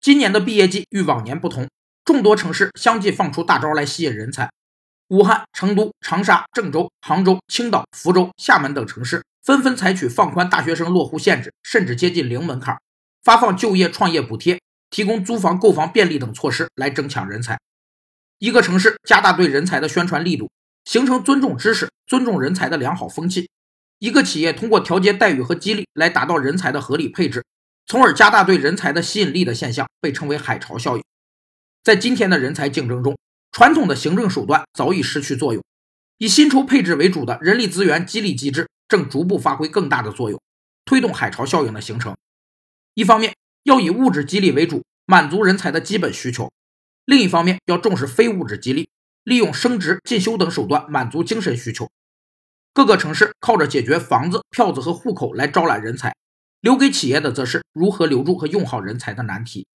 今年的毕业季与往年不同，众多城市相继放出大招来吸引人才。武汉、成都、长沙、郑州、杭州、青岛、福州、厦门等城市纷纷采取放宽大学生落户限制，甚至接近零门槛，发放就业创业补贴，提供租房购房便利等措施来争抢人才。一个城市加大对人才的宣传力度，形成尊重知识、尊重人才的良好风气。一个企业通过调节待遇和激励来达到人才的合理配置。从而加大对人才的吸引力的现象，被称为海潮效应。在今天的人才竞争中，传统的行政手段早已失去作用，以薪酬配置为主的人力资源激励机制正逐步发挥更大的作用，推动海潮效应的形成。一方面要以物质激励为主，满足人才的基本需求；另一方面要重视非物质激励，利用升职、进修等手段满足精神需求。各个城市靠着解决房子、票子和户口来招揽人才。留给企业的则是如何留住和用好人才的难题。